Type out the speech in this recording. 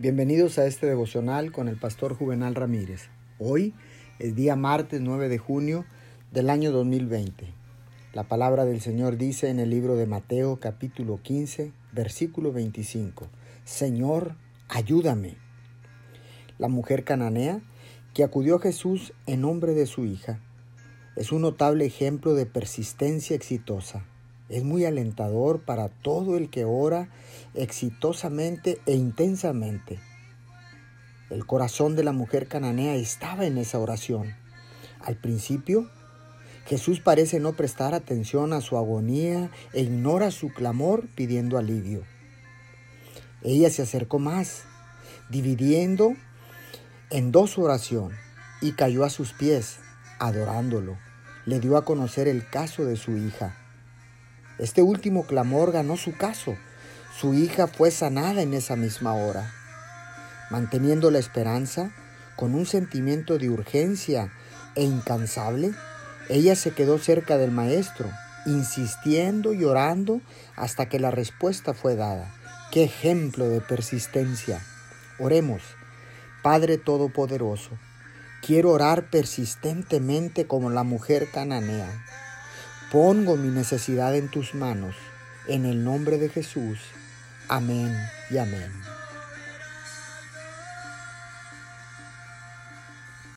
Bienvenidos a este devocional con el pastor Juvenal Ramírez. Hoy es día martes 9 de junio del año 2020. La palabra del Señor dice en el libro de Mateo capítulo 15, versículo 25, Señor, ayúdame. La mujer cananea que acudió a Jesús en nombre de su hija es un notable ejemplo de persistencia exitosa es muy alentador para todo el que ora exitosamente e intensamente. El corazón de la mujer cananea estaba en esa oración. Al principio, Jesús parece no prestar atención a su agonía e ignora su clamor pidiendo alivio. Ella se acercó más, dividiendo en dos oración, y cayó a sus pies, adorándolo. Le dio a conocer el caso de su hija este último clamor ganó su caso. Su hija fue sanada en esa misma hora. Manteniendo la esperanza, con un sentimiento de urgencia e incansable, ella se quedó cerca del maestro, insistiendo y orando hasta que la respuesta fue dada. ¡Qué ejemplo de persistencia! Oremos, Padre Todopoderoso, quiero orar persistentemente como la mujer cananea Pongo mi necesidad en tus manos, en el nombre de Jesús. Amén y amén.